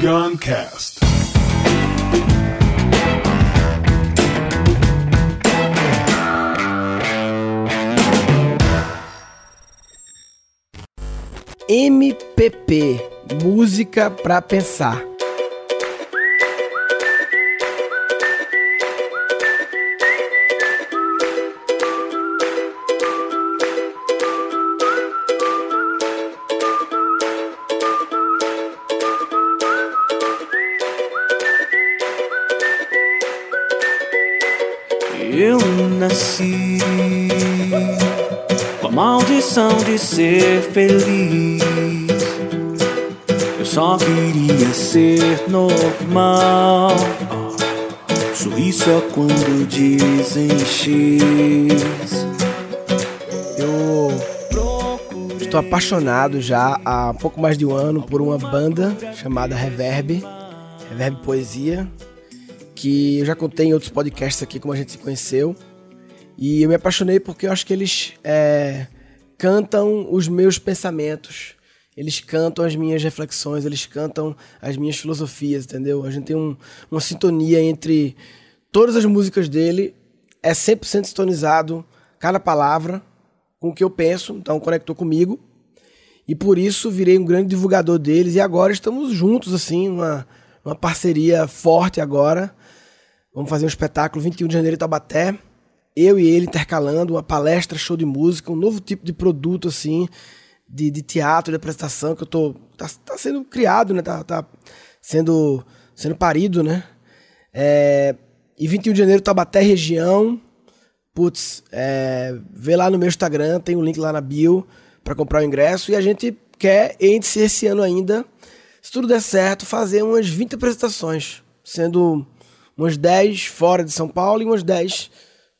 Guncast. MPP, música pra pensar. Nasci com a maldição de ser feliz. Eu só queria ser normal. Sorri só quando dizem X. Eu estou apaixonado já há pouco mais de um ano por uma banda chamada Reverb, Reverb Poesia, que eu já contei em outros podcasts aqui como a gente se conheceu. E eu me apaixonei porque eu acho que eles é, cantam os meus pensamentos, eles cantam as minhas reflexões, eles cantam as minhas filosofias, entendeu? A gente tem um, uma sintonia entre todas as músicas dele, é 100% sintonizado, cada palavra, com o que eu penso, então conectou comigo. E por isso virei um grande divulgador deles e agora estamos juntos, assim, uma, uma parceria forte agora. Vamos fazer um espetáculo 21 de janeiro em Taubaté. Eu e ele intercalando uma palestra, show de música, um novo tipo de produto, assim, de, de teatro, de apresentação, que eu tô. Tá, tá sendo criado, né? Tá, tá sendo, sendo parido, né? É, e 21 de janeiro, Taubaté, região. Putz, é, vê lá no meu Instagram, tem um link lá na bio para comprar o ingresso. E a gente quer, entre esse ano ainda, se tudo der certo, fazer umas 20 apresentações, sendo umas 10 fora de São Paulo e umas 10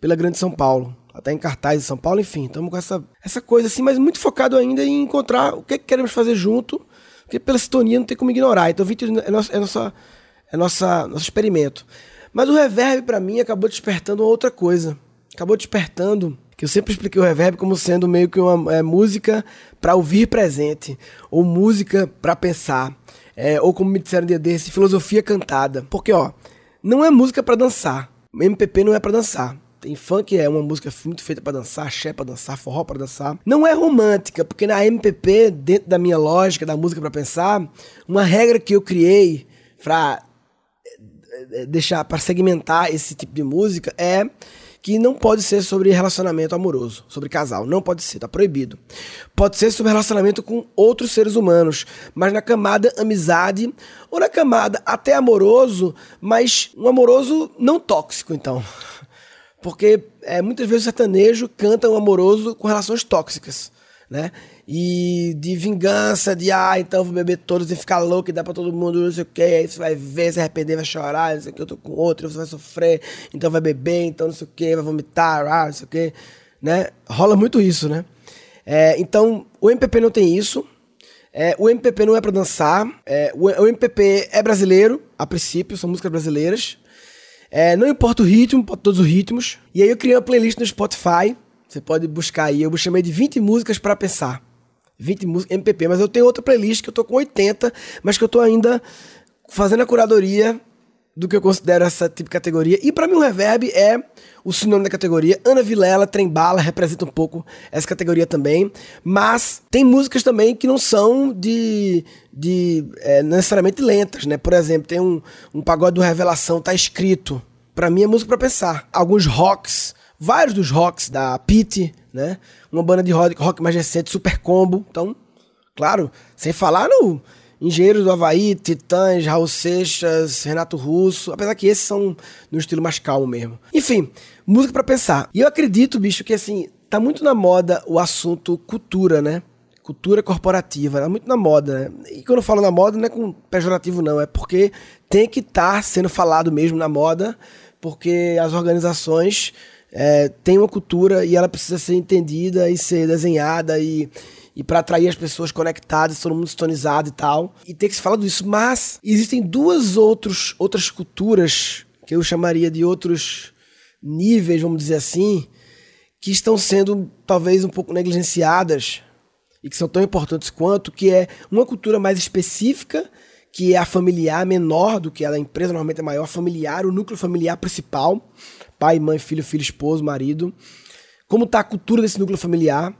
pela Grande São Paulo. Até em cartaz de São Paulo, enfim. Estamos com essa, essa coisa assim, mas muito focado ainda em encontrar o que, que queremos fazer junto, porque pela sintonia não tem como ignorar. Então, 20 é nosso, é nossa, é nossa, nosso experimento. Mas o reverb, para mim, acabou despertando outra coisa. Acabou despertando que eu sempre expliquei o reverb como sendo meio que uma é, música para ouvir presente, ou música para pensar, é, ou como me disseram dia desse, filosofia cantada. Porque, ó, não é música para dançar. MPP não é para dançar. Tem funk é uma música muito feita para dançar, axé para dançar, forró para dançar. Não é romântica, porque na MPP, dentro da minha lógica da música para pensar, uma regra que eu criei para deixar para segmentar esse tipo de música é que não pode ser sobre relacionamento amoroso, sobre casal, não pode ser, tá proibido. Pode ser sobre relacionamento com outros seres humanos, mas na camada amizade ou na camada até amoroso, mas um amoroso não tóxico, então. Porque é, muitas vezes o sertanejo canta um amoroso com relações tóxicas, né? E de vingança, de ah, então vou beber todos e ficar louco e dar pra todo mundo, não sei o que, aí você vai ver, se arrepender, vai chorar, não sei o que, eu tô com outro, você vai sofrer, então vai beber, então não sei o que, vai vomitar, ah, não sei o que, né? Rola muito isso, né? É, então, o MPP não tem isso. É, o MPP não é para dançar. É, o, o MPP é brasileiro, a princípio, são músicas brasileiras. É, não importa o ritmo, pode todos os ritmos. E aí eu criei uma playlist no Spotify. Você pode buscar aí. Eu chamei de 20 músicas para pensar. 20 músicas MPP, mas eu tenho outra playlist que eu tô com 80, mas que eu tô ainda fazendo a curadoria do que eu considero essa tipo de categoria. E para mim o reverb é o sinônimo da categoria. Ana Vilela, Trembala, representa um pouco essa categoria também. Mas tem músicas também que não são de, de é, necessariamente lentas, né? Por exemplo, tem um, um pagode do Revelação, tá escrito. Para mim é música para pensar. Alguns rocks, vários dos rocks da Pete, né? Uma banda de rock, rock mais recente, Super Combo. Então, claro, sem falar no Engenheiros do Havaí, Titãs, Raul Seixas, Renato Russo, apesar que esses são no estilo mais calmo mesmo. Enfim, música para pensar. E eu acredito, bicho, que assim, tá muito na moda o assunto cultura, né? Cultura corporativa, tá muito na moda, né? E quando eu falo na moda, não é com pejorativo, não, é porque tem que estar tá sendo falado mesmo na moda, porque as organizações é, têm uma cultura e ela precisa ser entendida e ser desenhada e e para atrair as pessoas conectadas, todo mundo sintonizado e tal. E tem que se falar disso. Mas existem duas outros, outras culturas que eu chamaria de outros níveis, vamos dizer assim, que estão sendo talvez um pouco negligenciadas e que são tão importantes quanto, que é uma cultura mais específica que é a familiar menor do que a da empresa, normalmente é maior, familiar, o núcleo familiar principal, pai, mãe, filho, filho, esposo, marido. Como está a cultura desse núcleo familiar?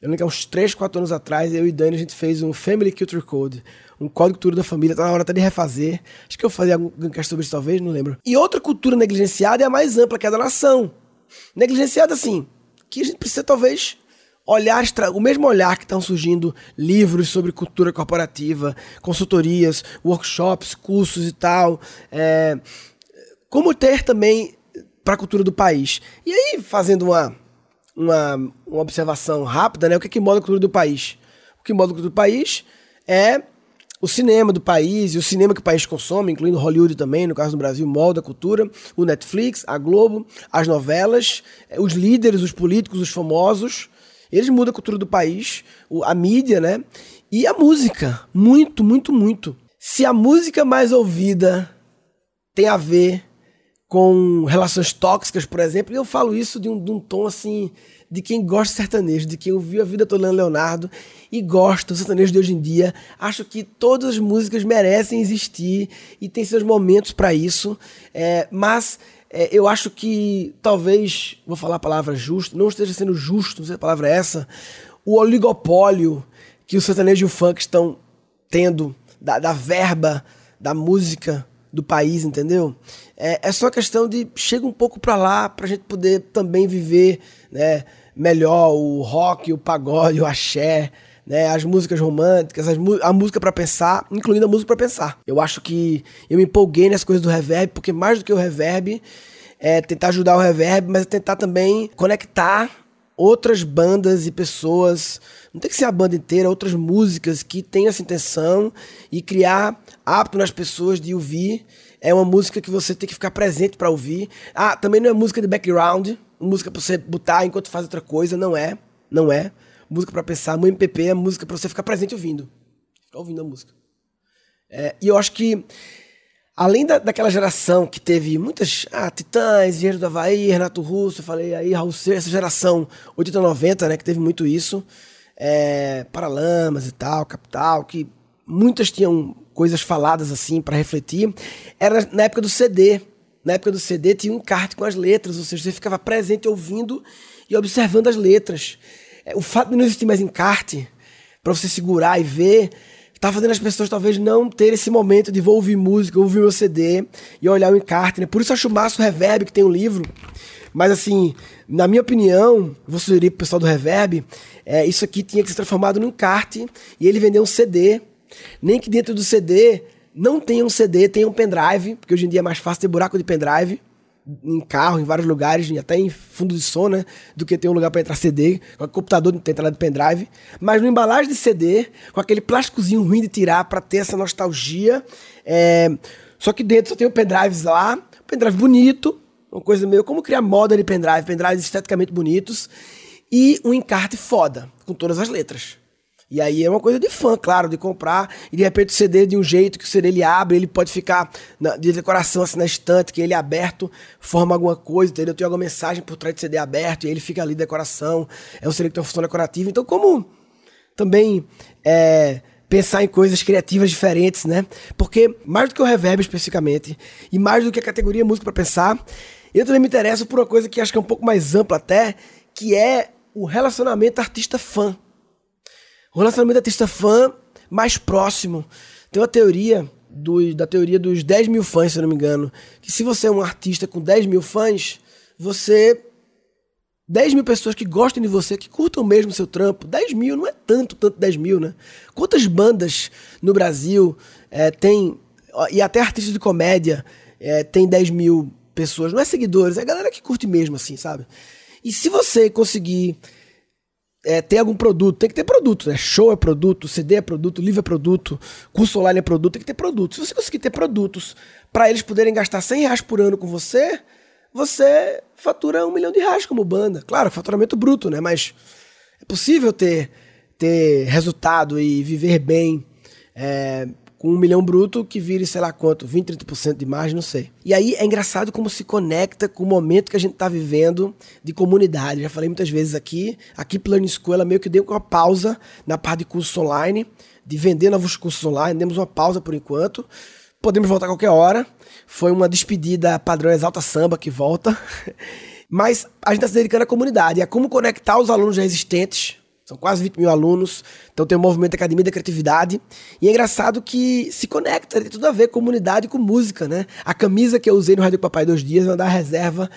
Eu lembro que há uns 3, 4 anos atrás, eu e Dani, a gente fez um Family Culture Code, um código cultura da família, tá na hora até de refazer. Acho que eu fazia algum cast sobre isso, talvez, não lembro. E outra cultura negligenciada é a mais ampla, que é a da nação. Negligenciada, assim, que a gente precisa, talvez, olhar, o mesmo olhar que estão surgindo livros sobre cultura corporativa, consultorias, workshops, cursos e tal. É, como ter também para a cultura do país. E aí, fazendo uma uma, uma observação rápida, né? O que, é que molda a cultura do país? O que molda a cultura do país é o cinema do país e o cinema que o país consome, incluindo Hollywood também, no caso do Brasil, molda a cultura, o Netflix, a Globo, as novelas, eh, os líderes, os políticos, os famosos, eles mudam a cultura do país, a mídia, né? E a música, muito, muito, muito. Se a música mais ouvida tem a ver com relações tóxicas, por exemplo, e eu falo isso de um, de um, tom assim, de quem gosta de sertanejo, de quem ouviu a vida toda Leonardo e gosta do sertanejo de hoje em dia. Acho que todas as músicas merecem existir e tem seus momentos para isso, é, mas é, eu acho que talvez, vou falar a palavra justo, não esteja sendo justo, não sei se a palavra é essa, o oligopólio que o sertanejo e o funk estão tendo da, da verba da música do país, entendeu? É, é só questão de chega um pouco para lá para a gente poder também viver, né, melhor o rock, o pagode, o axé, né, as músicas românticas, as, a música para pensar, incluindo a música para pensar. Eu acho que eu me empolguei nessas coisas do reverb, porque mais do que o reverb é tentar ajudar o reverb, mas é tentar também conectar outras bandas e pessoas, não tem que ser a banda inteira, outras músicas que tenham essa intenção e criar apto nas pessoas de ouvir. É uma música que você tem que ficar presente para ouvir. Ah, também não é música de background, música para você botar enquanto faz outra coisa, não é, não é. Música para pensar, um MPP é música para você ficar presente ouvindo. Ficar ouvindo a música. É, e eu acho que além da, daquela geração que teve muitas. Ah, Titãs, Engenheiro do Havaí, Renato Russo, eu falei aí, Raul Seixas, essa geração 80, 90, né, que teve muito isso. É, Paralamas e tal, Capital, que muitas tinham coisas faladas assim para refletir. Era na época do CD. Na época do CD tinha um encarte com as letras, ou seja, você ficava presente ouvindo e observando as letras. É, o fato de não existir mais encarte, para você segurar e ver, tá fazendo as pessoas talvez não ter esse momento de vou ouvir música, ouvir meu CD e olhar o encarte, né? Por isso eu acho massa o Reverb, que tem um livro. Mas assim, na minha opinião, vou sugerir pro pessoal do Reverb, é, isso aqui tinha que ser transformado num encarte e ele vender um CD. Nem que dentro do CD não tenha um CD, tenha um pendrive, porque hoje em dia é mais fácil ter buraco de pendrive em carro, em vários lugares, até em fundo de som, né? Do que ter um lugar para entrar CD, com computador tem entrada de pendrive. Mas no embalagem de CD, com aquele plásticozinho ruim de tirar para ter essa nostalgia. É... Só que dentro só tem o pendrive lá, pendrive bonito, uma coisa meio como criar moda de pendrive, pendrives esteticamente bonitos e um encarte foda, com todas as letras. E aí é uma coisa de fã, claro, de comprar e de repente o CD de um jeito que o CD ele abre, ele pode ficar na, de decoração assim na estante, que ele é aberto, forma alguma coisa, entendeu? Tem alguma mensagem por trás do CD aberto e ele fica ali decoração. É um CD que tem uma função decorativa. Então, como também é, pensar em coisas criativas diferentes, né? Porque mais do que o reverb especificamente e mais do que a categoria música para pensar, eu também me interesso por uma coisa que acho que é um pouco mais ampla até, que é o relacionamento artista-fã. O relacionamento artista-fã mais próximo. Tem uma teoria do, da teoria dos 10 mil fãs, se eu não me engano. Que se você é um artista com 10 mil fãs, você. 10 mil pessoas que gostem de você, que curtam mesmo seu trampo. 10 mil não é tanto, tanto 10 mil, né? Quantas bandas no Brasil é, tem. E até artistas de comédia é, tem 10 mil pessoas. Não é seguidores, é a galera que curte mesmo, assim, sabe? E se você conseguir é, ter algum produto, tem que ter produto, né? Show é produto, CD é produto, livro é produto, curso online é produto, tem que ter produto. Se você conseguir ter produtos para eles poderem gastar 100 reais por ano com você, você fatura um milhão de reais como banda. Claro, faturamento bruto, né? Mas é possível ter, ter resultado e viver bem é, com um milhão bruto que vire, sei lá quanto, 20, 30% de margem, não sei. E aí é engraçado como se conecta com o momento que a gente está vivendo de comunidade. Já falei muitas vezes aqui, aqui Learning School, ela meio que deu uma pausa na parte de curso online, de vender novos cursos online. Demos uma pausa por enquanto. Podemos voltar a qualquer hora. Foi uma despedida padrão Exalta Samba que volta. Mas a gente está se dedicando à comunidade, a como conectar os alunos já existentes. São quase 20 mil alunos, então tem o movimento Academia da Criatividade. E é engraçado que se conecta, tem tudo a ver comunidade com música, né? A camisa que eu usei no Rádio Papai dois dias, uma da reserva.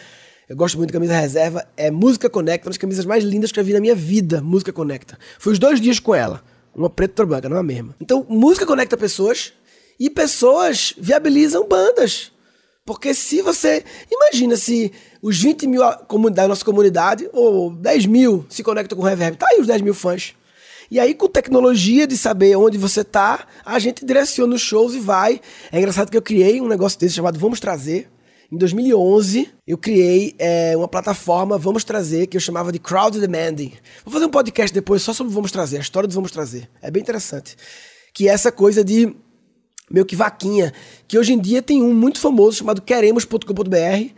Eu gosto muito da camisa reserva. É Música Conecta, uma das camisas mais lindas que eu vi na minha vida. Música Conecta. Foi os dois dias com ela. Uma preta e outra branca, não é a mesma. Então, música conecta pessoas e pessoas viabilizam bandas. Porque se você. Imagina se os 20 mil da nossa comunidade, ou 10 mil, se conectam com o Reverb. Tá aí os 10 mil fãs. E aí, com tecnologia de saber onde você tá, a gente direciona os shows e vai. É engraçado que eu criei um negócio desse chamado Vamos Trazer. Em 2011, eu criei é, uma plataforma Vamos Trazer, que eu chamava de Crowd Demanding. Vou fazer um podcast depois só sobre Vamos Trazer, a história do Vamos Trazer. É bem interessante. Que é essa coisa de meio que vaquinha, que hoje em dia tem um muito famoso chamado queremos.com.br,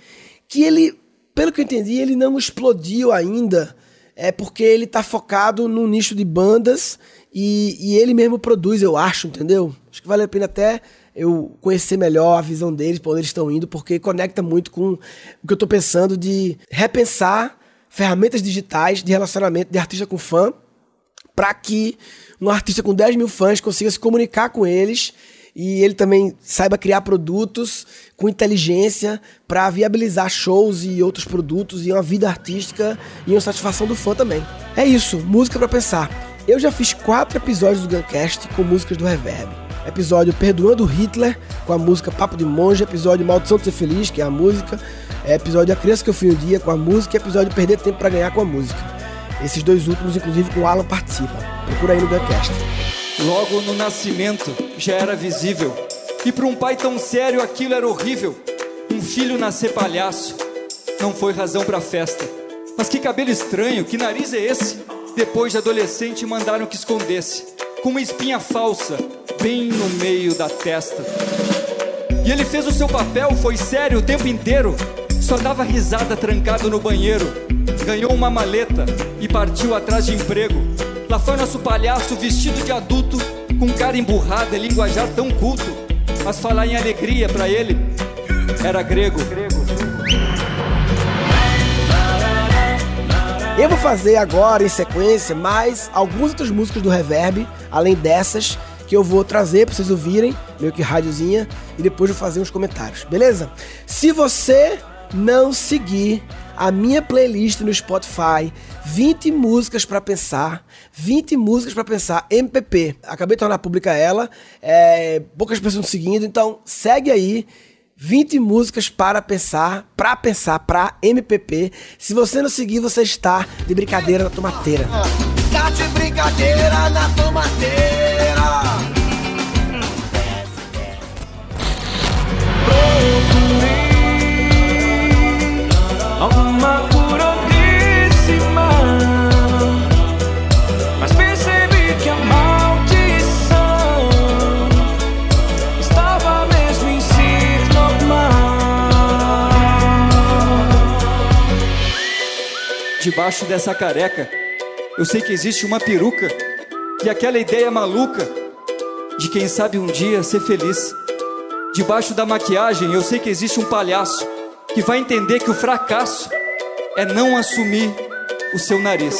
que ele, pelo que eu entendi, ele não explodiu ainda, é porque ele tá focado no nicho de bandas e, e ele mesmo produz, eu acho, entendeu? Acho que vale a pena até eu conhecer melhor a visão deles, para onde eles estão indo, porque conecta muito com o que eu tô pensando de repensar ferramentas digitais de relacionamento de artista com fã, para que um artista com 10 mil fãs consiga se comunicar com eles e ele também saiba criar produtos com inteligência para viabilizar shows e outros produtos e uma vida artística e uma satisfação do fã também. É isso, música para pensar. Eu já fiz quatro episódios do Guncast com músicas do Reverb. Episódio Perdoando Hitler, com a música Papo de Monge. Episódio Maldição de Ser Feliz, que é a música. Episódio A Criança Que Eu Fui Um Dia, com a música. E episódio Perder Tempo para Ganhar, com a música. Esses dois últimos, inclusive, com o Alan participa. Procura aí no Guncast. Logo no nascimento já era visível. E para um pai tão sério aquilo era horrível. Um filho nascer palhaço não foi razão para festa. Mas que cabelo estranho, que nariz é esse? Depois de adolescente mandaram que escondesse, com uma espinha falsa bem no meio da testa. E ele fez o seu papel, foi sério o tempo inteiro. Só dava risada trancado no banheiro. Ganhou uma maleta e partiu atrás de emprego. Lá foi nosso palhaço vestido de adulto, com cara emburrada e linguajar tão culto. Mas falar em alegria para ele era grego. Eu vou fazer agora em sequência mais algumas outras músicas do Reverb, além dessas que eu vou trazer para vocês ouvirem, meio que rádiozinha, e depois vou fazer uns comentários, beleza? Se você não seguir a minha playlist no Spotify, 20 músicas para pensar, 20 músicas para pensar, MPP. Acabei de tornar pública ela, é, poucas pessoas seguindo, então segue aí. 20 músicas para pensar, para pensar, para MPP. Se você não seguir, você está de brincadeira na tomateira. Tá de brincadeira na tomateira. Debaixo dessa careca, eu sei que existe uma peruca e aquela ideia maluca de quem sabe um dia ser feliz. Debaixo da maquiagem, eu sei que existe um palhaço que vai entender que o fracasso é não assumir o seu nariz.